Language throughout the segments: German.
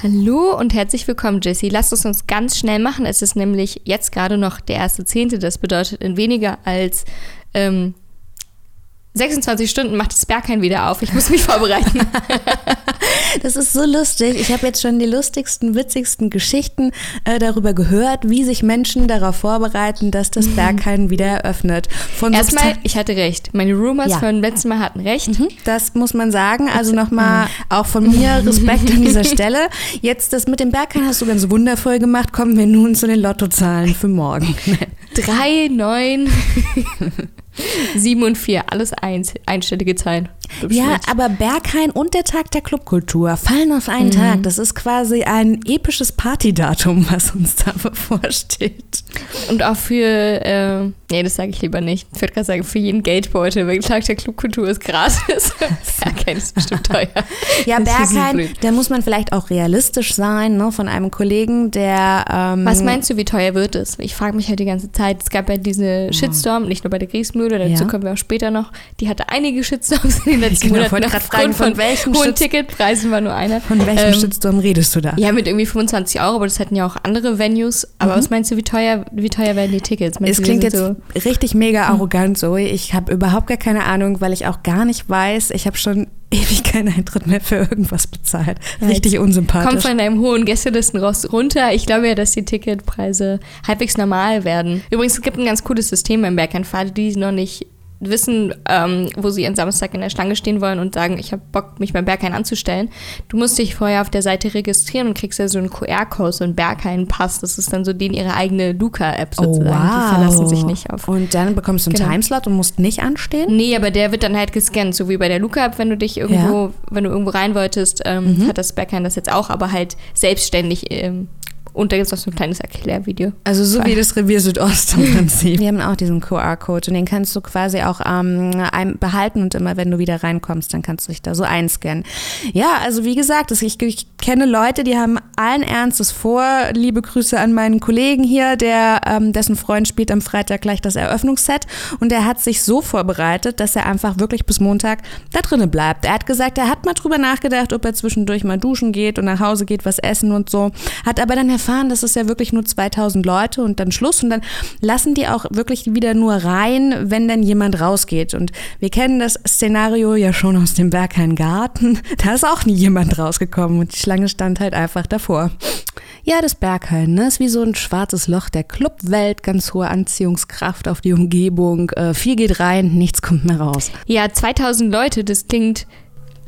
Hallo und herzlich willkommen, Jessie. Lasst es uns ganz schnell machen. Es ist nämlich jetzt gerade noch der erste Zehnte. Das bedeutet, in weniger als ähm, 26 Stunden macht das Berghain wieder auf. Ich muss mich vorbereiten. Das ist so lustig. Ich habe jetzt schon die lustigsten, witzigsten Geschichten äh, darüber gehört, wie sich Menschen darauf vorbereiten, dass das Berghain wieder eröffnet. Von Erstmal, ich hatte recht. Meine Roomers ja. von letztem Mal hatten recht. Mhm, das muss man sagen. Also nochmal mhm. auch von mir Respekt an dieser Stelle. Jetzt das mit dem Berghain hast du ganz wundervoll gemacht. Kommen wir nun zu den Lottozahlen für morgen. Drei, neun. Sieben und vier, alles eins, einstellige Zahlen. Ja, aber Berghain und der Tag der Clubkultur fallen auf einen mhm. Tag. Das ist quasi ein episches Partydatum, was uns da bevorsteht. Und auch für, äh, nee, das sage ich lieber nicht. Ich würde gerade sagen, für jeden Geldbeutel, weil der Tag der Clubkultur ist gratis. Berghain ist bestimmt teuer. Ja, Berghain, da muss man vielleicht auch realistisch sein, ne, von einem Kollegen, der. Ähm, was meinst du, wie teuer wird es? Ich frage mich halt die ganze Zeit. Es gab ja diese Shitstorm, nicht nur bei der Kriegsmühle, dazu ja. kommen wir auch später noch. Die hatte einige Shitstorms in den letzten genau, Monaten. Aufgrund fragen, von, von welchen hohen Ticketpreisen war nur einer. Von welchem ähm, Shitstorm redest du da? Ja, mit irgendwie 25 Euro, aber das hatten ja auch andere Venues. Aber mhm. was meinst du, wie teuer, wie teuer werden die Tickets? Meinst es klingt jetzt so richtig mega hm. arrogant, Zoe. Ich habe überhaupt gar keine Ahnung, weil ich auch gar nicht weiß. Ich habe schon ewig keinen Eintritt mehr für irgendwas bezahlt. Richtig ja, unsympathisch. Kommt von deinem hohen Gästelisten runter. Ich glaube ja, dass die Ticketpreise halbwegs normal werden. Übrigens, es gibt ein ganz cooles System beim Berghain. Für alle, die noch nicht wissen, ähm, wo sie ihren Samstag in der Schlange stehen wollen und sagen, ich habe Bock, mich beim Berghain anzustellen. Du musst dich vorher auf der Seite registrieren und kriegst ja so einen QR-Code, so einen Berghain-Pass. Das ist dann so den ihre eigene Luca-App oh, sozusagen. Oh, wow. Die verlassen sich nicht auf. Und dann bekommst du einen genau. Timeslot und musst nicht anstehen? Nee, aber der wird dann halt gescannt, so wie bei der Luca-App, wenn du dich irgendwo, ja. wenn du irgendwo rein wolltest, ähm, mhm. hat das Berghain das jetzt auch, aber halt selbstständig ähm, und da gibt es noch so ein kleines Erklärvideo. Also so wie das Revier Südost im Prinzip. Wir haben auch diesen QR-Code und den kannst du quasi auch ähm, behalten und immer, wenn du wieder reinkommst, dann kannst du dich da so einscannen. Ja, also wie gesagt, ich, ich kenne Leute, die haben allen Ernstes vor. Liebe Grüße an meinen Kollegen hier, der ähm, dessen Freund spielt am Freitag gleich das Eröffnungsset und der hat sich so vorbereitet, dass er einfach wirklich bis Montag da drinnen bleibt. Er hat gesagt, er hat mal drüber nachgedacht, ob er zwischendurch mal duschen geht und nach Hause geht, was essen und so. Hat aber dann erfahren, dass es ja wirklich nur 2000 Leute und dann Schluss und dann lassen die auch wirklich wieder nur rein, wenn dann jemand rausgeht. Und wir kennen das Szenario ja schon aus dem Berghain Garten. Da ist auch nie jemand rausgekommen und die Schlange stand halt einfach davor. Ja, das Berghain ne, ist wie so ein schwarzes Loch der Clubwelt, ganz hohe Anziehungskraft auf die Umgebung. Äh, viel geht rein, nichts kommt mehr raus. Ja, 2000 Leute, das klingt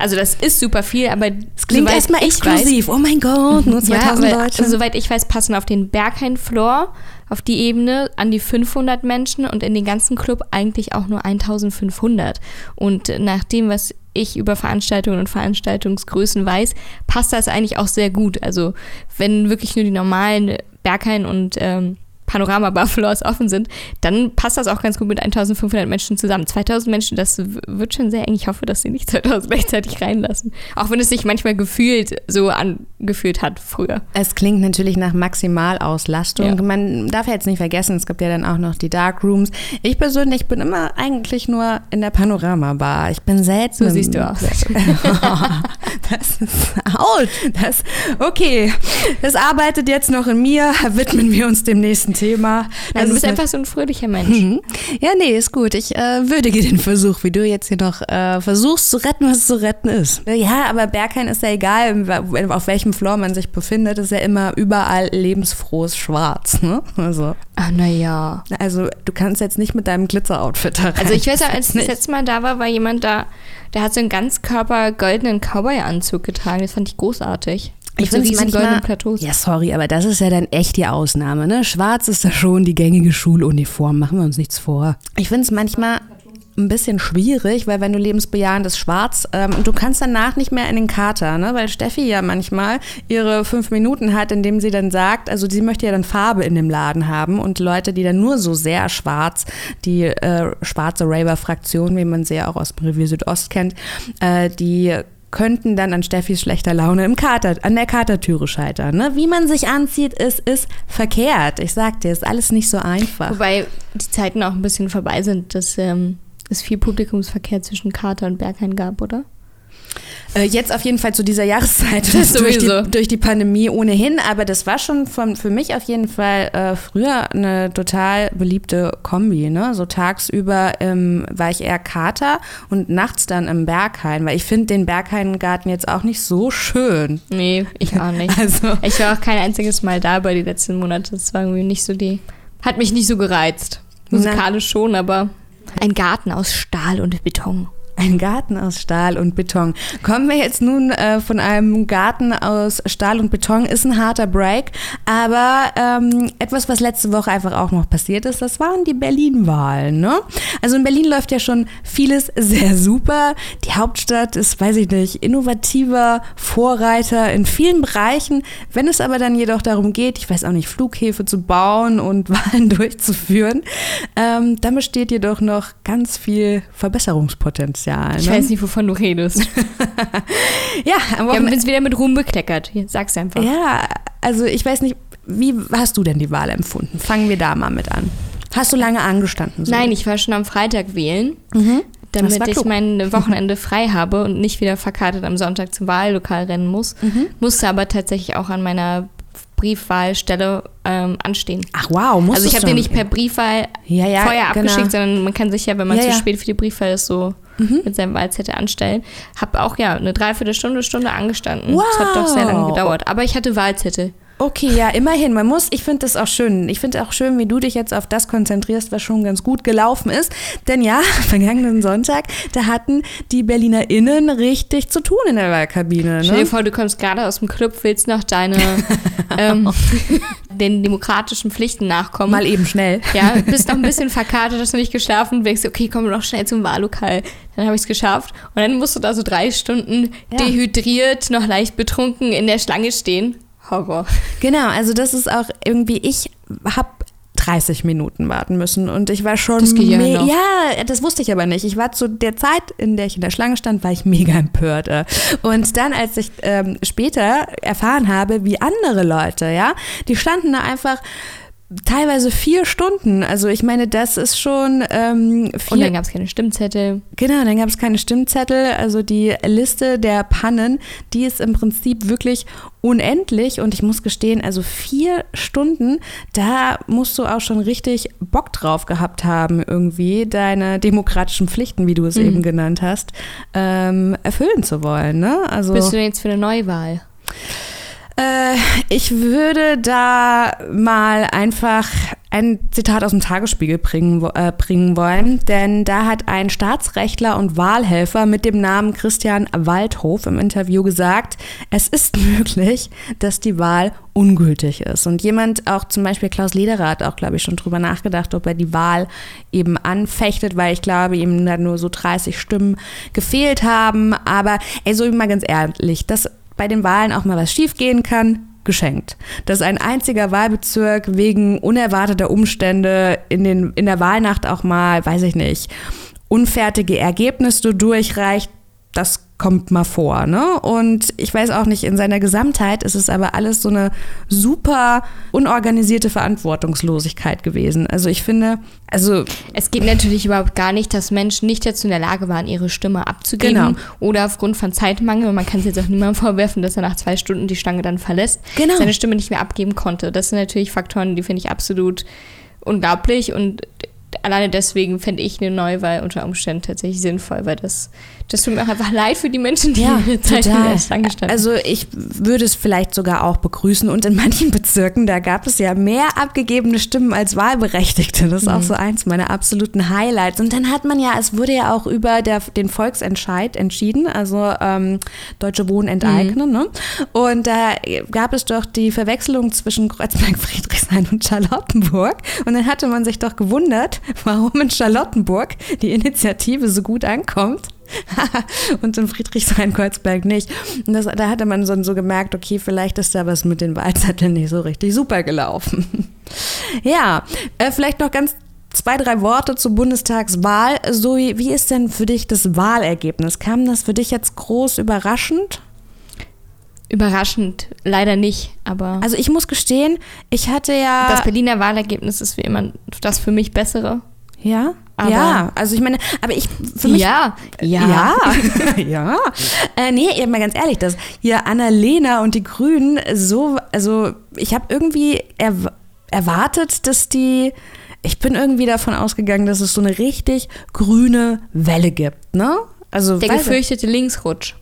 also das ist super viel, aber es klingt erstmal exklusiv. Weiß, oh mein Gott, nur 2000 ja, Leute. Also, soweit ich weiß, passen auf den Berghain-Floor, auf die Ebene an die 500 Menschen und in den ganzen Club eigentlich auch nur 1500. Und nach dem, was ich über Veranstaltungen und Veranstaltungsgrößen weiß, passt das eigentlich auch sehr gut. Also wenn wirklich nur die normalen Berghain und ähm, Panorama Buffaloes offen sind, dann passt das auch ganz gut mit 1500 Menschen zusammen. 2000 Menschen, das wird schon sehr eng. Ich hoffe, dass sie nicht 2000 gleichzeitig reinlassen. Auch wenn es sich manchmal gefühlt so angefühlt hat früher. Es klingt natürlich nach Maximalauslastung. Ja. Man darf ja jetzt nicht vergessen, es gibt ja dann auch noch die Dark Rooms. Ich persönlich bin immer eigentlich nur in der Panorama Bar. Ich bin selten. So siehst du aus. das ist out. Das, okay, das arbeitet jetzt noch in mir. Widmen wir uns dem nächsten Thema. Thema. Nein, du bist einfach so ein fröhlicher Mensch. Mhm. Ja, nee, ist gut. Ich äh, würdige den Versuch, wie du jetzt hier noch äh, versuchst zu retten, was zu retten ist. Ja, aber Berghain ist ja egal, auf welchem Floor man sich befindet, ist ja immer überall lebensfrohes Schwarz. Ne? Also. Ah, naja. Also du kannst jetzt nicht mit deinem Glitzer-Outfit da rein. Also ich weiß ja, als ich das letzte Mal da war, war jemand da, der hat so einen ganzkörper goldenen Cowboy-Anzug getragen. Das fand ich großartig. Ich finde so manchmal, Plateaus. Ja, sorry, aber das ist ja dann echt die Ausnahme. Ne? Schwarz ist da schon die gängige Schuluniform. Machen wir uns nichts vor. Ich finde es manchmal ein bisschen schwierig, weil wenn du lebensbejahendes Schwarz ähm, und du kannst danach nicht mehr in den Kater, ne? weil Steffi ja manchmal ihre fünf Minuten hat, indem sie dann sagt, also sie möchte ja dann Farbe in dem Laden haben und Leute, die dann nur so sehr schwarz, die äh, schwarze Raver-Fraktion, wie man sie ja auch aus dem Revier Südost kennt, äh, die könnten dann an Steffis schlechter Laune im Kater, an der Katertüre scheitern. Ne? Wie man sich anzieht, ist, ist verkehrt. Ich sag dir, ist alles nicht so einfach. Wobei die Zeiten auch ein bisschen vorbei sind, dass ähm, es viel Publikumsverkehr zwischen Kater und Berghain gab, oder? Äh, jetzt auf jeden Fall zu dieser Jahreszeit durch die, durch die Pandemie ohnehin, aber das war schon von, für mich auf jeden Fall äh, früher eine total beliebte Kombi. Ne? So tagsüber ähm, war ich eher Kater und nachts dann im Berghain, weil ich finde den Bergheingarten jetzt auch nicht so schön. Nee, ich auch nicht. also. Ich war auch kein einziges Mal da bei die letzten Monate. Das war irgendwie nicht so die. Hat mich nicht so gereizt. Musikalisch schon, aber ein Garten aus Stahl und Beton. Ein Garten aus Stahl und Beton. Kommen wir jetzt nun äh, von einem Garten aus Stahl und Beton, ist ein harter Break, aber ähm, etwas, was letzte Woche einfach auch noch passiert ist, das waren die Berlin-Wahlen. Ne? Also in Berlin läuft ja schon vieles sehr super. Die Hauptstadt ist, weiß ich nicht, innovativer Vorreiter in vielen Bereichen. Wenn es aber dann jedoch darum geht, ich weiß auch nicht, Flughäfe zu bauen und Wahlen durchzuführen, ähm, dann besteht jedoch noch ganz viel Verbesserungspotenzial. Ich ne? weiß nicht, wovon du redest. ja, aber. Wir haben uns wieder mit Ruhm bekleckert. Hier, sag's einfach. Ja, also ich weiß nicht, wie hast du denn die Wahl empfunden? Fangen wir da mal mit an. Hast du lange angestanden? So? Nein, ich war schon am Freitag wählen. Mhm. Damit ich mein Wochenende frei habe und nicht wieder verkartet am Sonntag zum Wahllokal rennen muss, mhm. musste aber tatsächlich auch an meiner Briefwahlstelle ähm, anstehen. Ach wow, muss Also ich habe den nicht per Briefwahl ja, ja, vorher genau. abgeschickt, sondern man kann sich ja, wenn man ja, zu spät für die Briefwahl ist, so mhm. mit seinem Wahlzettel anstellen. Habe auch ja eine Dreiviertelstunde, Stunde angestanden. Wow. Das hat doch sehr lange gedauert. Aber ich hatte Wahlzettel. Okay, ja, immerhin. Man muss, ich finde das auch schön. Ich finde auch schön, wie du dich jetzt auf das konzentrierst, was schon ganz gut gelaufen ist. Denn ja, vergangenen Sonntag, da hatten die BerlinerInnen richtig zu tun in der Wahlkabine. Ne? Stell dir vor, du kommst gerade aus dem Club, willst noch deine ähm, den demokratischen Pflichten nachkommen. Mal eben schnell. Ja, bist noch ein bisschen verkartet, hast noch nicht geschlafen, denkst, okay, komm noch schnell zum Wahllokal. Dann habe ich es geschafft. Und dann musst du da so drei Stunden ja. dehydriert, noch leicht betrunken in der Schlange stehen. Horror. Genau, also das ist auch irgendwie, ich habe 30 Minuten warten müssen und ich war schon das ja, noch. ja, das wusste ich aber nicht. Ich war zu der Zeit, in der ich in der Schlange stand, war ich mega empört. Und dann, als ich ähm, später erfahren habe, wie andere Leute, ja, die standen da einfach teilweise vier Stunden. Also ich meine, das ist schon ähm, vier. Und dann gab es keine Stimmzettel. Genau, dann gab es keine Stimmzettel. Also die Liste der Pannen, die ist im Prinzip wirklich unendlich. Und ich muss gestehen, also vier Stunden, da musst du auch schon richtig Bock drauf gehabt haben, irgendwie deine demokratischen Pflichten, wie du es mhm. eben genannt hast, ähm, erfüllen zu wollen. Ne? Also, Bist du denn jetzt für eine Neuwahl? Äh, ich würde da mal einfach ein Zitat aus dem Tagesspiegel bringen, äh, bringen wollen, denn da hat ein Staatsrechtler und Wahlhelfer mit dem Namen Christian Waldhof im Interview gesagt, es ist möglich, dass die Wahl ungültig ist. Und jemand, auch zum Beispiel Klaus Lederer, hat auch, glaube ich, schon drüber nachgedacht, ob er die Wahl eben anfechtet, weil ich glaube, ihm da nur so 30 Stimmen gefehlt haben. Aber ey, so mal ganz ehrlich, das bei den Wahlen auch mal was schiefgehen kann, geschenkt. Dass ein einziger Wahlbezirk wegen unerwarteter Umstände in, den, in der Wahlnacht auch mal, weiß ich nicht, unfertige Ergebnisse durchreicht, das kommt mal vor. Ne? Und ich weiß auch nicht, in seiner Gesamtheit ist es aber alles so eine super unorganisierte Verantwortungslosigkeit gewesen. Also ich finde, also. Es geht natürlich überhaupt gar nicht, dass Menschen nicht dazu in der Lage waren, ihre Stimme abzugeben. Genau. Oder aufgrund von Zeitmangel. Man kann es jetzt auch niemandem vorwerfen, dass er nach zwei Stunden die Stange dann verlässt, genau. seine Stimme nicht mehr abgeben konnte. Das sind natürlich Faktoren, die finde ich absolut unglaublich und alleine deswegen fände ich eine Neuwahl unter Umständen tatsächlich sinnvoll, weil das, das tut mir auch einfach leid für die Menschen, die ja, ihre Zeit total. angestanden Also ich würde es vielleicht sogar auch begrüßen und in manchen Bezirken, da gab es ja mehr abgegebene Stimmen als Wahlberechtigte. Das ist mhm. auch so eins meiner absoluten Highlights. Und dann hat man ja, es wurde ja auch über der, den Volksentscheid entschieden, also ähm, Deutsche Wohnen enteignen. Mhm. Ne? Und da gab es doch die Verwechslung zwischen Kreuzberg, Friedrichshain und Charlottenburg. Und dann hatte man sich doch gewundert, warum in Charlottenburg die Initiative so gut ankommt. und in Friedrichshain-Kreuzberg nicht. Und das, da hatte man so, so gemerkt, okay, vielleicht ist da was mit den Wahlzetteln nicht so richtig super gelaufen. ja, äh, vielleicht noch ganz zwei, drei Worte zur Bundestagswahl. Zoe, wie ist denn für dich das Wahlergebnis? Kam das für dich jetzt groß überraschend? Überraschend, leider nicht, aber. Also ich muss gestehen, ich hatte ja. Das Berliner Wahlergebnis ist wie immer das für mich bessere. Ja. Aber ja, also ich meine, aber ich für mich. Ja, ja. Ja. ja. Äh, nee, mal ganz ehrlich, dass hier Annalena und die Grünen so, also ich habe irgendwie er, erwartet, dass die. Ich bin irgendwie davon ausgegangen, dass es so eine richtig grüne Welle gibt, ne? Also, Der gefürchtete Linksrutsch.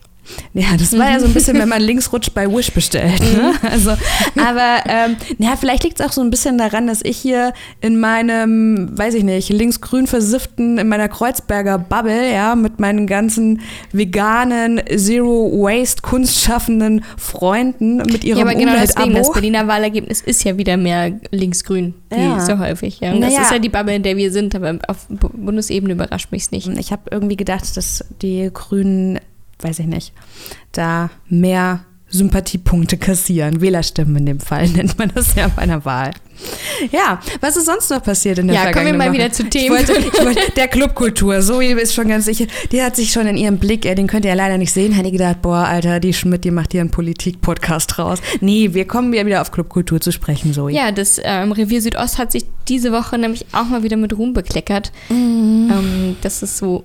Ja, das war ja so ein bisschen, wenn man links rutscht bei Wish bestellt. Ne? Mhm. Also, aber ähm, ja, vielleicht liegt es auch so ein bisschen daran, dass ich hier in meinem, weiß ich nicht, linksgrün versifften, in meiner Kreuzberger Bubble, ja, mit meinen ganzen veganen, Zero Waste kunstschaffenden Freunden mit ihrem Ja, aber genau deswegen, das Berliner Wahlergebnis ist ja wieder mehr linksgrün, wie ja. so häufig. Ja. Und naja. das ist ja die Bubble, in der wir sind, aber auf Bundesebene überrascht mich es nicht. Ich habe irgendwie gedacht, dass die Grünen weiß ich nicht, da mehr Sympathiepunkte kassieren. Wählerstimmen in dem Fall nennt man das ja bei einer Wahl. Ja, was ist sonst noch passiert in der ja, vergangenen Ja, kommen wir mal Woche? wieder zu Themen. Ich wollte, ich wollte, der Clubkultur, Zoe ist schon ganz sicher, die hat sich schon in ihrem Blick, den könnt ihr ja leider nicht sehen, hat die gedacht, boah, Alter, die Schmidt, die macht hier einen Politik-Podcast raus. Nee, wir kommen ja wieder auf Clubkultur zu sprechen, Zoe. Ja, das ähm, Revier Südost hat sich diese Woche nämlich auch mal wieder mit Ruhm bekleckert. Mhm. Ähm, das ist so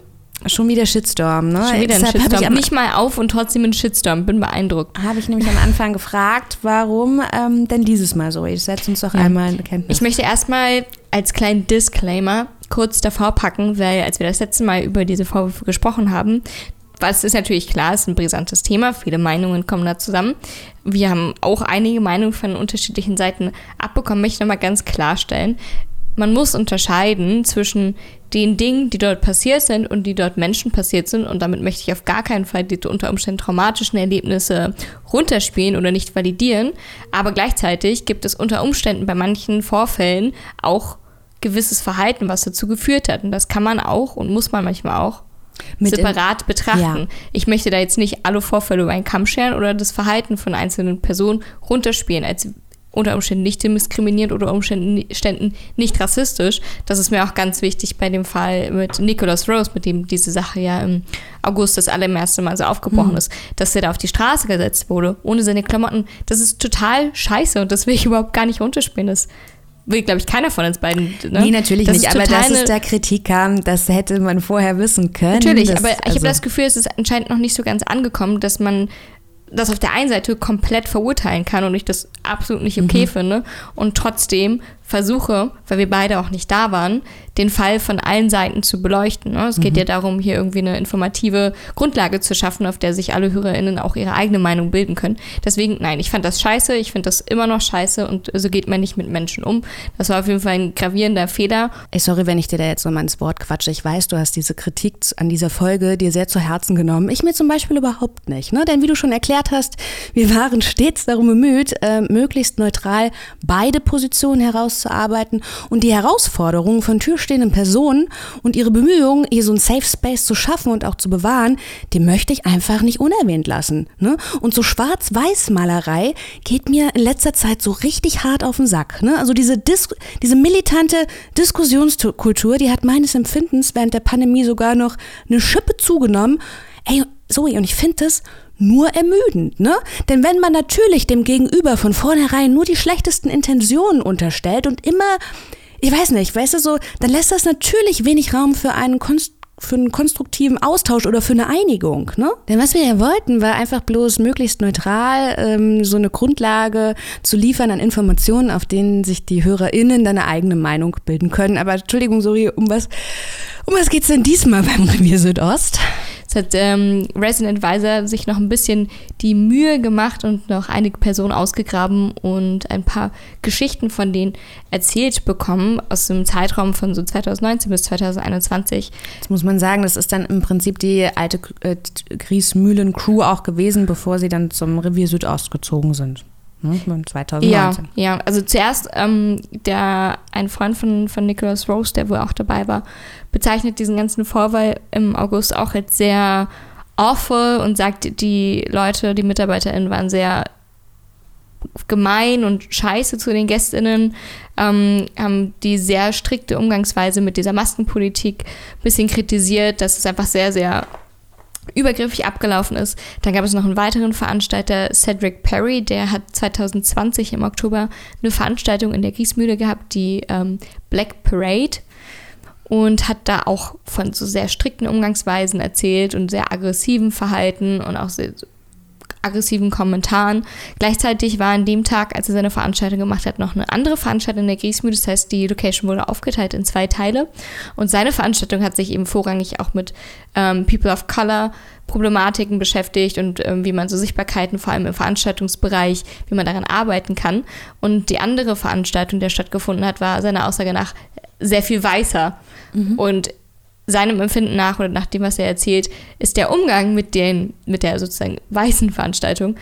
Schon wieder Shitstorm, ne? Schon wieder ein Shitstorm. Nicht mal auf und trotzdem ein Shitstorm. Bin beeindruckt. Habe ich nämlich am Anfang gefragt, warum ähm, denn dieses Mal so? Ich setze uns doch ja. einmal in Kenntnis. Ich möchte erstmal als kleinen Disclaimer kurz davor packen, weil als wir das letzte Mal über diese Vorwürfe gesprochen haben, was ist natürlich klar, ist ein brisantes Thema, viele Meinungen kommen da zusammen. Wir haben auch einige Meinungen von unterschiedlichen Seiten abbekommen, möchte nochmal ganz klarstellen man muss unterscheiden zwischen den Dingen, die dort passiert sind und die dort Menschen passiert sind. Und damit möchte ich auf gar keinen Fall die unter Umständen traumatischen Erlebnisse runterspielen oder nicht validieren. Aber gleichzeitig gibt es unter Umständen bei manchen Vorfällen auch gewisses Verhalten, was dazu geführt hat. Und das kann man auch und muss man manchmal auch mit separat betrachten. Ja. Ich möchte da jetzt nicht alle Vorfälle über einen Kamm scheren oder das Verhalten von einzelnen Personen runterspielen, als unter Umständen nicht diskriminierend oder Umständen nicht rassistisch. Das ist mir auch ganz wichtig bei dem Fall mit Nicholas Rose, mit dem diese Sache ja im August das allererste Mal so aufgebrochen mhm. ist, dass er da auf die Straße gesetzt wurde, ohne seine Klamotten. Das ist total scheiße und das will ich überhaupt gar nicht runterspielen. Das will, glaube ich, keiner von uns beiden. Ne? Nee, natürlich das nicht. Aber dass es da Kritik kam, das hätte man vorher wissen können. Natürlich, das, aber ich also habe das Gefühl, es ist anscheinend noch nicht so ganz angekommen, dass man das auf der einen Seite komplett verurteilen kann und ich das absolut nicht okay mhm. finde und trotzdem versuche, weil wir beide auch nicht da waren, den Fall von allen Seiten zu beleuchten. Ne? Es geht mhm. ja darum, hier irgendwie eine informative Grundlage zu schaffen, auf der sich alle HörerInnen auch ihre eigene Meinung bilden können. Deswegen, nein, ich fand das scheiße, ich finde das immer noch scheiße und so geht man nicht mit Menschen um. Das war auf jeden Fall ein gravierender Fehler. Ey, sorry, wenn ich dir da jetzt nochmal ins Wort quatsche. Ich weiß, du hast diese Kritik an dieser Folge dir sehr zu Herzen genommen. Ich mir zum Beispiel überhaupt nicht. Ne? Denn wie du schon erklärt hast, wir waren stets darum bemüht, äh, möglichst neutral beide Positionen heraus herauszuarbeiten und die Herausforderungen von türstehenden Personen und ihre Bemühungen, hier so ein Safe Space zu schaffen und auch zu bewahren, die möchte ich einfach nicht unerwähnt lassen. Ne? Und so Schwarz-Weiß-Malerei geht mir in letzter Zeit so richtig hart auf den Sack. Ne? Also diese, Dis diese militante Diskussionskultur, die hat meines Empfindens während der Pandemie sogar noch eine Schippe zugenommen. Ey, Zoe, und ich finde das nur ermüdend, ne? Denn wenn man natürlich dem Gegenüber von vornherein nur die schlechtesten Intentionen unterstellt und immer, ich weiß nicht, weißt du so, dann lässt das natürlich wenig Raum für einen Konst für einen konstruktiven Austausch oder für eine Einigung. Ne? Denn was wir ja wollten, war einfach bloß möglichst neutral ähm, so eine Grundlage zu liefern an Informationen, auf denen sich die HörerInnen dann eine eigene Meinung bilden können. Aber Entschuldigung, sorry, um was, um was geht's denn diesmal beim Revier Südost? Hat ähm, Resident Advisor sich noch ein bisschen die Mühe gemacht und noch einige Personen ausgegraben und ein paar Geschichten von denen erzählt bekommen aus dem Zeitraum von so 2019 bis 2021. Jetzt muss man sagen, das ist dann im Prinzip die alte äh, Griesmühlen-Crew auch gewesen, bevor sie dann zum Revier Südost gezogen sind. 2019. Ne, ja, ja, also zuerst ähm, der, ein Freund von, von Nicholas Rose, der wohl auch dabei war, bezeichnet diesen ganzen Vorfall im August auch als sehr awful und sagt, die Leute, die MitarbeiterInnen waren sehr gemein und scheiße zu den GästInnen, ähm, haben die sehr strikte Umgangsweise mit dieser Maskenpolitik ein bisschen kritisiert, dass es einfach sehr, sehr übergriffig abgelaufen ist. Dann gab es noch einen weiteren Veranstalter, Cedric Perry, der hat 2020 im Oktober eine Veranstaltung in der Griesmühle gehabt, die ähm, Black Parade. und hat da auch von so sehr strikten Umgangsweisen erzählt und sehr aggressiven Verhalten und auch sehr aggressiven Kommentaren. Gleichzeitig war an dem Tag, als er seine Veranstaltung gemacht hat, noch eine andere Veranstaltung in der Griesmühle. Das heißt, die Location wurde aufgeteilt in zwei Teile. Und seine Veranstaltung hat sich eben vorrangig auch mit ähm, People of Color Problematiken beschäftigt und ähm, wie man so Sichtbarkeiten, vor allem im Veranstaltungsbereich, wie man daran arbeiten kann. Und die andere Veranstaltung, die stattgefunden hat, war seiner Aussage nach sehr viel weißer. Mhm. Und seinem Empfinden nach oder nach dem, was er erzählt, ist der Umgang mit, den, mit der sozusagen weißen Veranstaltung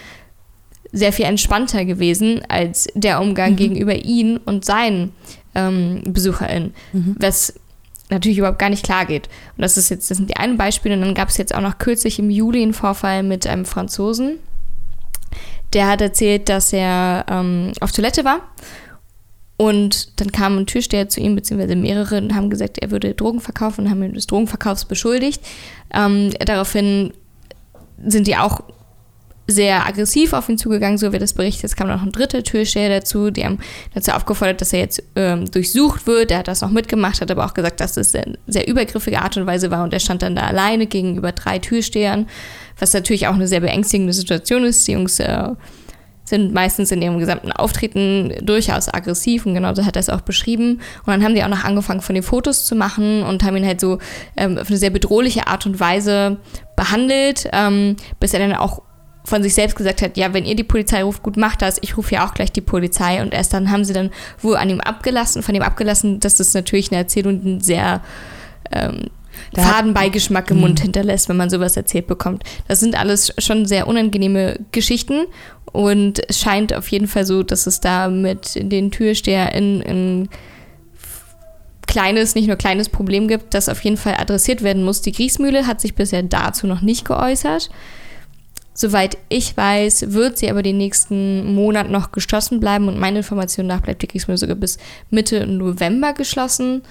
sehr viel entspannter gewesen als der Umgang mhm. gegenüber ihn und seinen ähm, BesucherInnen. Mhm. Was natürlich überhaupt gar nicht klar geht. Und das ist jetzt, das sind die einen Beispiele. Und dann gab es jetzt auch noch kürzlich im Juli einen Vorfall mit einem Franzosen. Der hat erzählt, dass er ähm, auf Toilette war und dann kam ein Türsteher zu ihm, beziehungsweise mehrere, und haben gesagt, er würde Drogen verkaufen und haben ihn des Drogenverkaufs beschuldigt. Ähm, daraufhin sind die auch sehr aggressiv auf ihn zugegangen, so wird das berichtet. Es kam noch ein dritter Türsteher dazu, die haben dazu aufgefordert, dass er jetzt ähm, durchsucht wird. Der hat das noch mitgemacht, hat aber auch gesagt, dass es eine sehr übergriffige Art und Weise war und er stand dann da alleine gegenüber drei Türstehern, was natürlich auch eine sehr beängstigende Situation ist. Die Jungs äh, sind meistens in ihrem gesamten Auftreten durchaus aggressiv und genauso hat er es auch beschrieben. Und dann haben die auch noch angefangen, von den Fotos zu machen und haben ihn halt so ähm, auf eine sehr bedrohliche Art und Weise behandelt, ähm, bis er dann auch von sich selbst gesagt hat, ja, wenn ihr die Polizei ruft, gut, macht das, ich rufe ja auch gleich die Polizei. Und erst dann haben sie dann wohl an ihm abgelassen, von ihm abgelassen, dass das natürlich eine Erzählung sehr ähm, Fadenbeigeschmack im Mund mhm. hinterlässt, wenn man sowas erzählt bekommt. Das sind alles schon sehr unangenehme Geschichten und es scheint auf jeden Fall so, dass es da mit den Türsteher in, in kleines, nicht nur kleines Problem gibt, das auf jeden Fall adressiert werden muss. Die Griesmühle hat sich bisher dazu noch nicht geäußert. Soweit ich weiß, wird sie aber den nächsten Monat noch geschlossen bleiben und meiner Information nach bleibt die Griesmühle sogar bis Mitte November geschlossen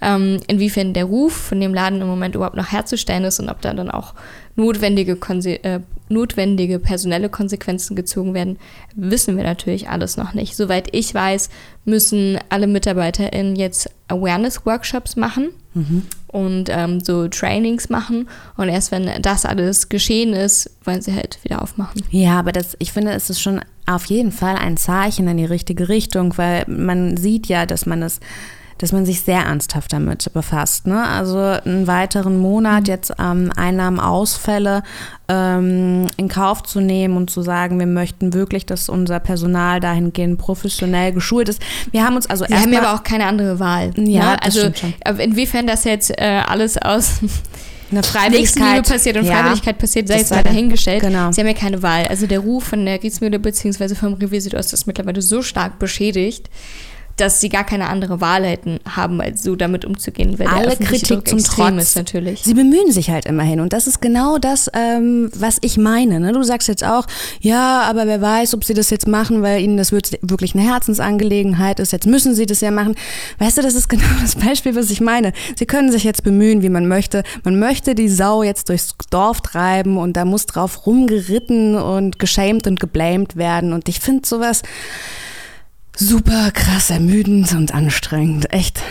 ähm, inwiefern der Ruf von dem Laden im Moment überhaupt noch herzustellen ist und ob da dann auch notwendige, Konse äh, notwendige personelle Konsequenzen gezogen werden, wissen wir natürlich alles noch nicht. Soweit ich weiß, müssen alle MitarbeiterInnen jetzt Awareness-Workshops machen mhm. und ähm, so Trainings machen. Und erst wenn das alles geschehen ist, wollen sie halt wieder aufmachen. Ja, aber das, ich finde, es ist schon auf jeden Fall ein Zeichen in die richtige Richtung, weil man sieht ja, dass man es dass man sich sehr ernsthaft damit befasst. Ne? Also einen weiteren Monat mhm. jetzt ähm, Einnahmenausfälle ähm, in Kauf zu nehmen und zu sagen, wir möchten wirklich, dass unser Personal dahingehend professionell geschult ist. Wir haben uns also Wir haben aber auch keine andere Wahl. Ja, ne? also inwiefern das jetzt äh, alles aus eine Freiwilligkeit passiert und ja, Freiwilligkeit passiert, sei jetzt mal dahingestellt. Genau. Sie haben ja keine Wahl. Also der Ruf von der Griesmühle bzw. vom Revier Südost ist mittlerweile so stark beschädigt, dass sie gar keine andere Wahl hätten haben, als so damit umzugehen. Weil Alle Kritik zum Trotz. Ist natürlich. Sie bemühen sich halt immerhin und das ist genau das, ähm, was ich meine. Ne? Du sagst jetzt auch, ja, aber wer weiß, ob sie das jetzt machen, weil ihnen das wirklich eine Herzensangelegenheit ist. Jetzt müssen sie das ja machen. Weißt du, das ist genau das Beispiel, was ich meine. Sie können sich jetzt bemühen, wie man möchte. Man möchte die Sau jetzt durchs Dorf treiben und da muss drauf rumgeritten und geschämt und geblamed werden. Und ich finde sowas super krass ermüdend und anstrengend. Echt.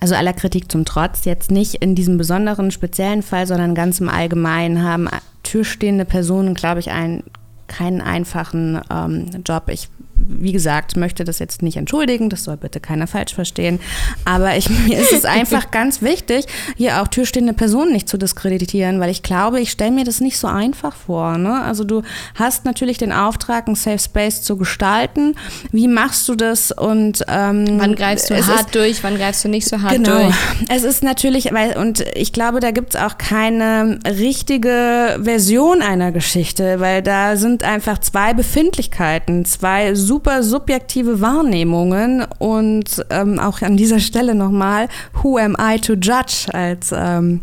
Also aller Kritik zum Trotz, jetzt nicht in diesem besonderen speziellen Fall, sondern ganz im Allgemeinen haben türstehende Personen, glaube ich, einen keinen einfachen ähm, Job. Ich wie gesagt, möchte das jetzt nicht entschuldigen, das soll bitte keiner falsch verstehen. Aber ich, mir ist es einfach ganz wichtig, hier auch türstehende Personen nicht zu diskreditieren, weil ich glaube, ich stelle mir das nicht so einfach vor. Ne? Also du hast natürlich den Auftrag, ein Safe Space zu gestalten. Wie machst du das? Und ähm, wann greifst du hart ist, durch, wann greifst du nicht so hart genau, durch? Es ist natürlich, weil, und ich glaube, da gibt es auch keine richtige Version einer Geschichte, weil da sind einfach zwei Befindlichkeiten, zwei super subjektive Wahrnehmungen und ähm, auch an dieser Stelle nochmal, who am I to judge als ähm,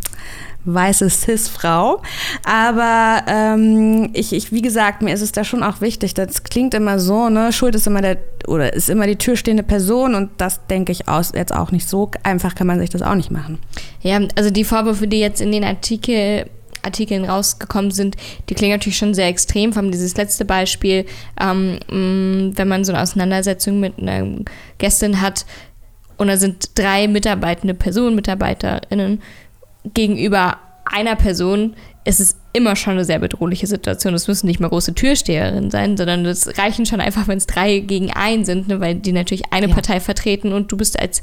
weiße Cis-Frau. Aber ähm, ich, ich, wie gesagt, mir ist es da schon auch wichtig. Das klingt immer so, ne? Schuld ist immer der oder ist immer die türstehende Person und das denke ich aus jetzt auch nicht so einfach kann man sich das auch nicht machen. Ja, also die Vorwürfe, die jetzt in den Artikel Artikeln rausgekommen sind, die klingen natürlich schon sehr extrem. Vor allem dieses letzte Beispiel, ähm, mm, wenn man so eine Auseinandersetzung mit einer Gästin hat und da sind drei mitarbeitende Personen, MitarbeiterInnen gegenüber einer Person, ist es immer schon eine sehr bedrohliche Situation. Es müssen nicht mal große Türsteherinnen sein, sondern es reichen schon einfach, wenn es drei gegen einen sind, ne, weil die natürlich eine ja. Partei vertreten und du bist als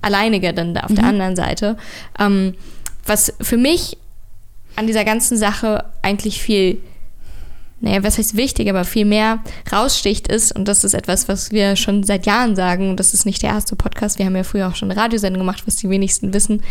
Alleiniger dann da auf mhm. der anderen Seite. Ähm, was für mich an dieser ganzen Sache eigentlich viel naja, was heißt wichtig, aber viel mehr raussticht ist, und das ist etwas, was wir schon seit Jahren sagen, und das ist nicht der erste Podcast, wir haben ja früher auch schon eine Radiosendung gemacht, was die wenigsten wissen,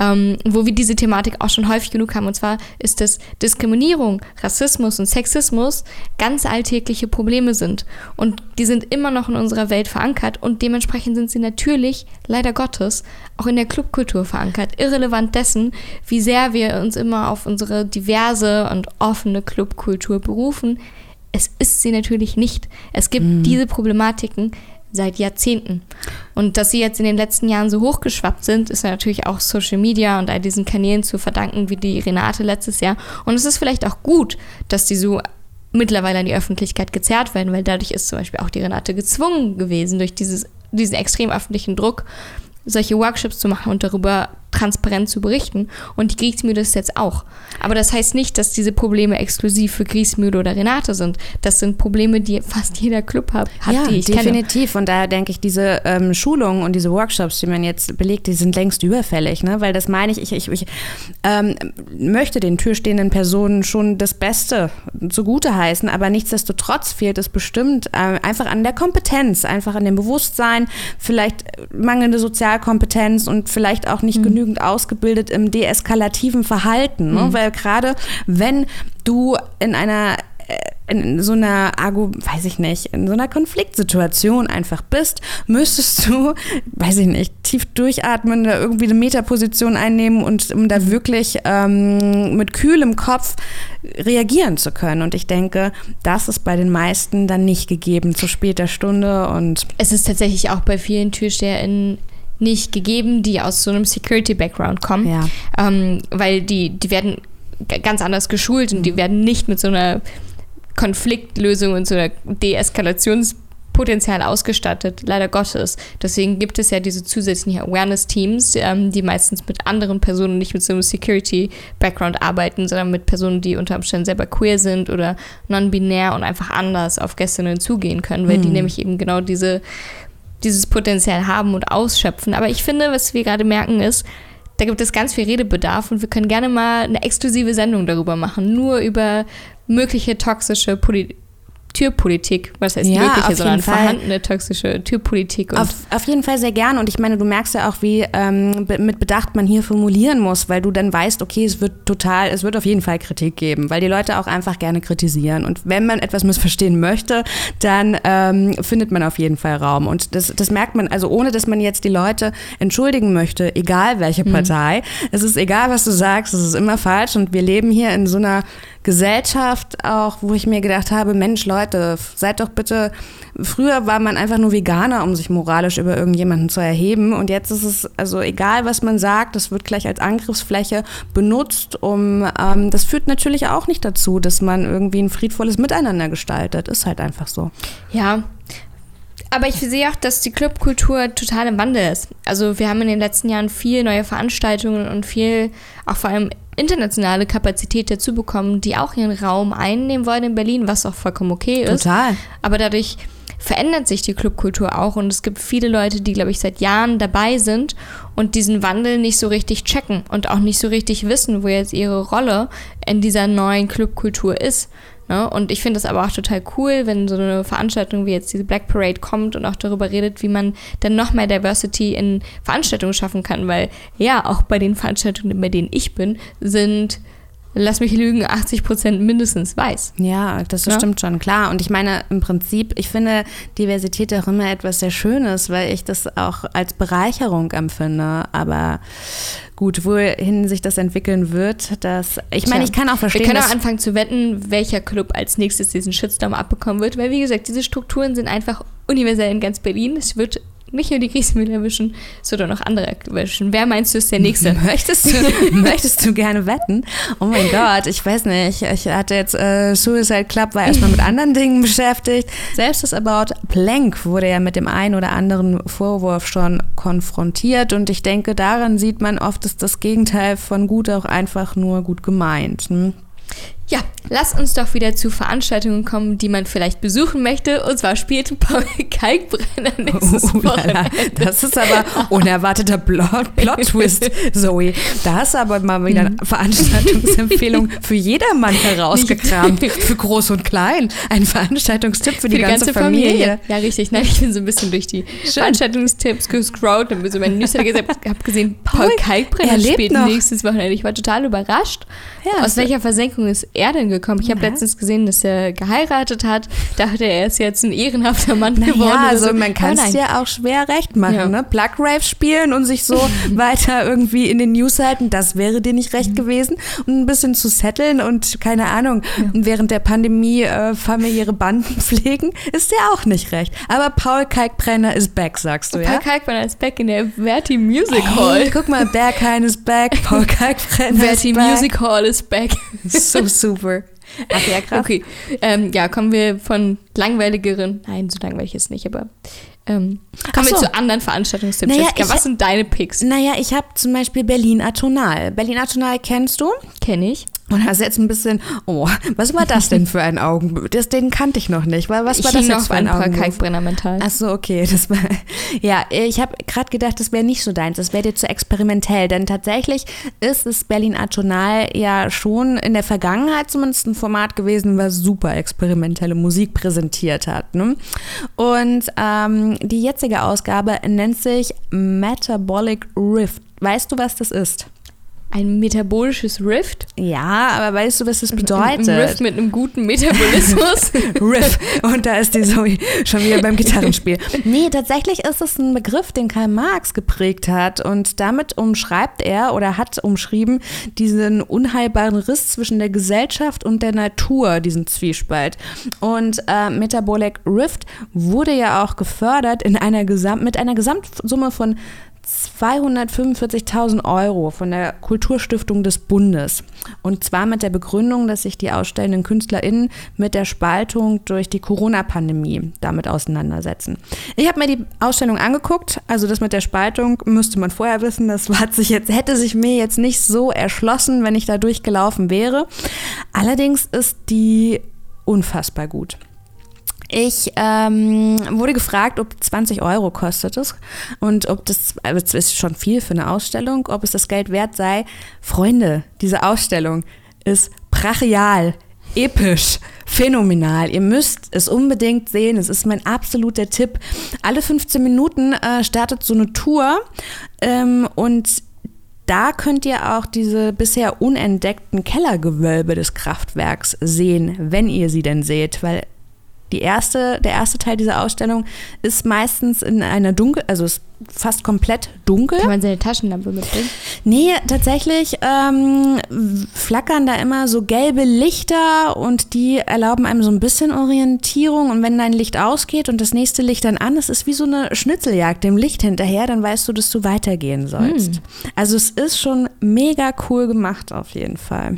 ähm, wo wir diese Thematik auch schon häufig genug haben, und zwar ist, dass Diskriminierung, Rassismus und Sexismus ganz alltägliche Probleme sind. Und die sind immer noch in unserer Welt verankert, und dementsprechend sind sie natürlich, leider Gottes, auch in der Clubkultur verankert, irrelevant dessen, wie sehr wir uns immer auf unsere diverse und offene Clubkultur berufen berufen. Es ist sie natürlich nicht. Es gibt mhm. diese Problematiken seit Jahrzehnten. Und dass sie jetzt in den letzten Jahren so hochgeschwappt sind, ist natürlich auch Social Media und all diesen Kanälen zu verdanken, wie die Renate letztes Jahr. Und es ist vielleicht auch gut, dass die so mittlerweile an die Öffentlichkeit gezerrt werden, weil dadurch ist zum Beispiel auch die Renate gezwungen gewesen, durch dieses, diesen extrem öffentlichen Druck, solche Workshops zu machen und darüber transparent zu berichten. Und die Kriegsmühle ist jetzt auch. Aber das heißt nicht, dass diese Probleme exklusiv für Kriegsmühle oder Renate sind. Das sind Probleme, die fast jeder Club hat, ja, die ich definitiv. Kenne. Und daher denke ich, diese ähm, Schulungen und diese Workshops, die man jetzt belegt, die sind längst überfällig. Ne? Weil das meine ich, ich, ich, ich ähm, möchte den türstehenden Personen schon das Beste zugute heißen, aber nichtsdestotrotz fehlt es bestimmt äh, einfach an der Kompetenz, einfach an dem Bewusstsein, vielleicht mangelnde Sozialkompetenz und vielleicht auch nicht mhm. genügend genügend ausgebildet im deeskalativen Verhalten. Ne? Mhm. Weil gerade wenn du in einer äh, in so einer, Argu, weiß ich nicht, in so einer Konfliktsituation einfach bist, müsstest du, weiß ich nicht, tief durchatmen, da irgendwie eine Metaposition einnehmen und um da wirklich ähm, mit kühlem Kopf reagieren zu können. Und ich denke, das ist bei den meisten dann nicht gegeben zu später Stunde und es ist tatsächlich auch bei vielen TürsteherInnen nicht gegeben, die aus so einem Security-Background kommen. Ja. Ähm, weil die, die werden ganz anders geschult und die werden nicht mit so einer Konfliktlösung und so einer Deeskalationspotenzial ausgestattet, leider Gottes. Deswegen gibt es ja diese zusätzlichen Awareness-Teams, ähm, die meistens mit anderen Personen, nicht mit so einem Security-Background arbeiten, sondern mit Personen, die unter Umständen selber queer sind oder non-binär und einfach anders auf Gästinnen zugehen können, weil hm. die nämlich eben genau diese dieses Potenzial haben und ausschöpfen. Aber ich finde, was wir gerade merken, ist, da gibt es ganz viel Redebedarf und wir können gerne mal eine exklusive Sendung darüber machen, nur über mögliche toxische Poli Türpolitik, was heißt ja, mögliche, sondern vorhandene toxische Türpolitik. Auf, auf, jeden Fall sehr gern und ich meine, du merkst ja auch, wie ähm, mit Bedacht man hier formulieren muss, weil du dann weißt, okay, es wird total, es wird auf jeden Fall Kritik geben, weil die Leute auch einfach gerne kritisieren und wenn man etwas missverstehen möchte, dann ähm, findet man auf jeden Fall Raum und das, das merkt man, also ohne, dass man jetzt die Leute entschuldigen möchte, egal welche mhm. Partei, mhm. es ist egal, was du sagst, es ist immer falsch und wir leben hier in so einer Gesellschaft auch, wo ich mir gedacht habe, Mensch, Leute, seid doch bitte, früher war man einfach nur Veganer, um sich moralisch über irgendjemanden zu erheben und jetzt ist es, also egal was man sagt, das wird gleich als Angriffsfläche benutzt, um, ähm, das führt natürlich auch nicht dazu, dass man irgendwie ein friedvolles Miteinander gestaltet, ist halt einfach so. Ja, aber ich sehe auch, dass die Clubkultur total im Wandel ist. Also wir haben in den letzten Jahren viel neue Veranstaltungen und viel, auch vor allem internationale Kapazität dazu bekommen, die auch ihren Raum einnehmen wollen in Berlin, was auch vollkommen okay ist. Total. Aber dadurch verändert sich die Clubkultur auch und es gibt viele Leute, die, glaube ich, seit Jahren dabei sind und diesen Wandel nicht so richtig checken und auch nicht so richtig wissen, wo jetzt ihre Rolle in dieser neuen Clubkultur ist. Ne? Und ich finde es aber auch total cool, wenn so eine Veranstaltung wie jetzt diese Black Parade kommt und auch darüber redet, wie man dann noch mehr Diversity in Veranstaltungen schaffen kann, weil ja, auch bei den Veranstaltungen, bei denen ich bin, sind lass mich lügen, 80 Prozent mindestens weiß. Ja, das ja? stimmt schon, klar. Und ich meine, im Prinzip, ich finde Diversität auch immer etwas sehr Schönes, weil ich das auch als Bereicherung empfinde. Aber gut, wohin sich das entwickeln wird, das, ich meine, ich kann auch verstehen. Wir können auch anfangen zu wetten, welcher Club als nächstes diesen Shitstorm abbekommen wird, weil wie gesagt, diese Strukturen sind einfach universell in ganz Berlin. Es wird nicht nur die Kriegsmittel erwischen, sondern auch andere erwischen. Wer meinst du ist der Nächste? Möchtest du, möchtest du gerne wetten? Oh mein Gott, ich weiß nicht. Ich hatte jetzt äh, Suicide Club, war erstmal mit anderen Dingen beschäftigt. Selbst das About Plank wurde ja mit dem einen oder anderen Vorwurf schon konfrontiert und ich denke, daran sieht man oft, ist das Gegenteil von gut auch einfach nur gut gemeint. Hm? Ja, lass uns doch wieder zu Veranstaltungen kommen, die man vielleicht besuchen möchte. Und zwar spielt Paul Kalkbrenner nächstes oh, Wochenende. Das ist aber unerwarteter Plot-Twist, Zoe. Da hast du aber mal wieder eine mhm. Veranstaltungsempfehlung für jedermann herausgekramt. Für groß und klein. Ein Veranstaltungstipp für, für die, die, ganze, ganze Familie. Familie. Ja, richtig. Nein, ich bin so ein bisschen durch die Schön. Veranstaltungstipps gescrollt und bin so meine Newsletter gesagt, habe gesehen, Paul, Paul Kalkbrenner spielt noch. nächstes Wochenende. Ich war total überrascht, ja, aus welcher Versenkung ist er denn gekommen? Ich habe ja. letztens gesehen, dass er geheiratet hat. Dachte er ist jetzt ein ehrenhafter Mann naja, geworden. Ja, also so. man kann es ja auch schwer recht machen. Ja. Ne? Plug Rave spielen und sich so weiter irgendwie in den News halten, das wäre dir nicht recht mhm. gewesen. Und ein bisschen zu setteln und keine Ahnung, ja. während der Pandemie äh, familiäre Banden pflegen, ist dir auch nicht recht. Aber Paul Kalkbrenner ist back, sagst du, Paul ja? Paul Kalkbrenner ist back in der Verti Music Hall. Hey, guck mal, Berghain ist back, Paul Kalkbrenner Verti ist back. Music Hall ist back. So super. Ach ja, krass. Okay, ähm, ja, kommen wir von langweiligeren, nein, so langweilig ist nicht, aber ähm, kommen so. wir zu anderen Veranstaltungstipps. Naja, Jessica, was sind deine Picks? Naja, ich habe zum Beispiel Berlin Atonal. Berlin Atonal kennst du? Kenne ich. Und hast jetzt ein bisschen, oh, was war das denn für ein Augenblick? Das, den kannte ich noch nicht. Was war ich das jetzt für ein, ein Kalkbrenner mental. Ach so, okay. Das war, ja, ich habe gerade gedacht, das wäre nicht so deins. Das wäre dir zu experimentell. Denn tatsächlich ist es Berlin Atonal ja schon in der Vergangenheit zumindest ein Format gewesen, was super experimentelle Musik präsentiert hat. Ne? Und ähm, die jetzige Ausgabe nennt sich Metabolic Rift. Weißt du, was das ist? Ein metabolisches Rift? Ja, aber weißt du, was das bedeutet? Ein Rift mit einem guten Metabolismus. Riff. Und da ist die Zoe schon wieder beim Gitarrenspiel. Nee, tatsächlich ist es ein Begriff, den Karl Marx geprägt hat. Und damit umschreibt er oder hat umschrieben diesen unheilbaren Riss zwischen der Gesellschaft und der Natur, diesen Zwiespalt. Und äh, Metabolic Rift wurde ja auch gefördert in einer Gesam mit einer Gesamtsumme von 245.000 Euro von der Kulturstiftung des Bundes. Und zwar mit der Begründung, dass sich die ausstellenden KünstlerInnen mit der Spaltung durch die Corona-Pandemie damit auseinandersetzen. Ich habe mir die Ausstellung angeguckt. Also das mit der Spaltung müsste man vorher wissen. Das hat sich jetzt, hätte sich mir jetzt nicht so erschlossen, wenn ich da durchgelaufen wäre. Allerdings ist die unfassbar gut. Ich ähm, wurde gefragt, ob 20 Euro kostet es und ob das, also das ist schon viel für eine Ausstellung, ob es das Geld wert sei. Freunde, diese Ausstellung ist brachial, episch, phänomenal. Ihr müsst es unbedingt sehen. Es ist mein absoluter Tipp. Alle 15 Minuten äh, startet so eine Tour ähm, und da könnt ihr auch diese bisher unentdeckten Kellergewölbe des Kraftwerks sehen, wenn ihr sie denn seht, weil die erste, der erste Teil dieser Ausstellung ist meistens in einer dunkel, also ist fast komplett dunkel. Kann man seine Taschenlampe mitbringen? Nee, tatsächlich ähm, flackern da immer so gelbe Lichter und die erlauben einem so ein bisschen Orientierung. Und wenn dein Licht ausgeht und das nächste Licht dann an, es ist wie so eine Schnitzeljagd dem Licht hinterher, dann weißt du, dass du weitergehen sollst. Hm. Also es ist schon mega cool gemacht auf jeden Fall.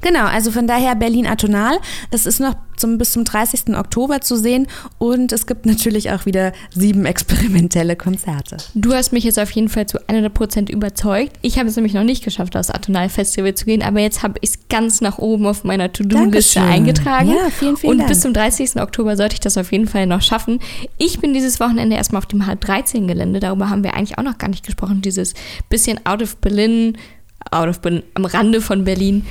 Genau, also von daher Berlin Atonal. Es ist noch zum, bis zum 30. Oktober zu sehen und es gibt natürlich auch wieder sieben experimentelle Konzerte. Du hast mich jetzt auf jeden Fall zu 100% überzeugt. Ich habe es nämlich noch nicht geschafft, aufs Atonal Festival zu gehen, aber jetzt habe ich es ganz nach oben auf meiner To-Do-Liste eingetragen. Ja, vielen, vielen und Dank. bis zum 30. Oktober sollte ich das auf jeden Fall noch schaffen. Ich bin dieses Wochenende erstmal auf dem H13-Gelände. Darüber haben wir eigentlich auch noch gar nicht gesprochen. Dieses bisschen out of Berlin out of Berlin, am Rande von Berlin.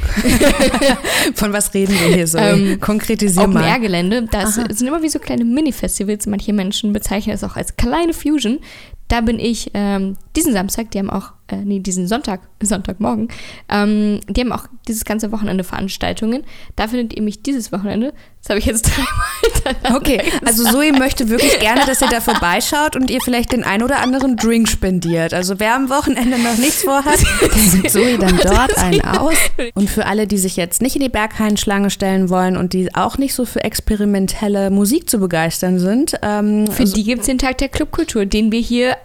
von was reden wir hier so? Ähm, Konkretisier mal. Open Gelände. Das sind immer wie so kleine Mini-Festivals. Manche Menschen bezeichnen es auch als kleine Fusion. Da bin ich ähm, diesen Samstag, die haben auch, äh, nee, diesen Sonntag, Sonntagmorgen, ähm, die haben auch dieses ganze Wochenende Veranstaltungen. Da findet ihr mich dieses Wochenende. Das habe ich jetzt dreimal Okay, also Zoe möchte wirklich gerne, dass ihr da vorbeischaut und ihr vielleicht den ein oder anderen Drink spendiert. Also wer am Wochenende noch nichts vorhat, der gibt Zoe dann dort einen aus. Und für alle, die sich jetzt nicht in die Berghain-Schlange stellen wollen und die auch nicht so für experimentelle Musik zu begeistern sind. Ähm, für die gibt es den Tag der Clubkultur, den wir hier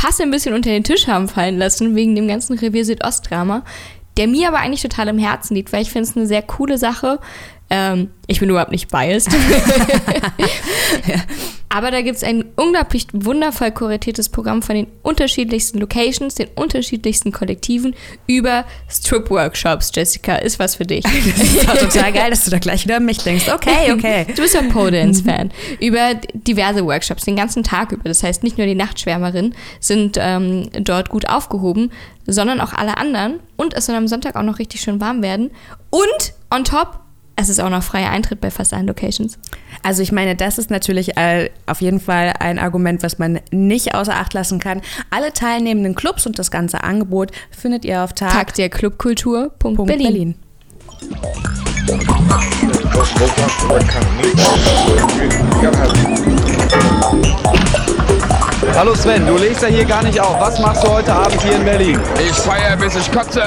fast ein bisschen unter den Tisch haben fallen lassen, wegen dem ganzen Revier Südost-Drama der mir aber eigentlich total im Herzen liegt, weil ich finde es eine sehr coole Sache. Ähm, ich bin überhaupt nicht biased. ja. Aber da gibt es ein unglaublich wundervoll kuratiertes Programm von den unterschiedlichsten Locations, den unterschiedlichsten Kollektiven über Strip-Workshops. Jessica, ist was für dich. das ist total geil, dass du da gleich wieder an mich denkst. Okay, okay. Du bist ja Pole-Dance-Fan. über diverse Workshops, den ganzen Tag über. Das heißt, nicht nur die Nachtschwärmerinnen sind ähm, dort gut aufgehoben, sondern auch alle anderen. Und es soll am Sonntag auch noch richtig schön warm werden. Und on top es ist auch noch freier Eintritt bei fast allen Locations. Also ich meine, das ist natürlich äh, auf jeden Fall ein Argument, was man nicht außer Acht lassen kann. Alle teilnehmenden Clubs und das ganze Angebot findet ihr auf Tag, Tag der Clubkultur.berlin. Berlin. Hallo Sven, du legst ja hier gar nicht auf. Was machst du heute Abend hier in Berlin? Ich feiere bis ich kotze.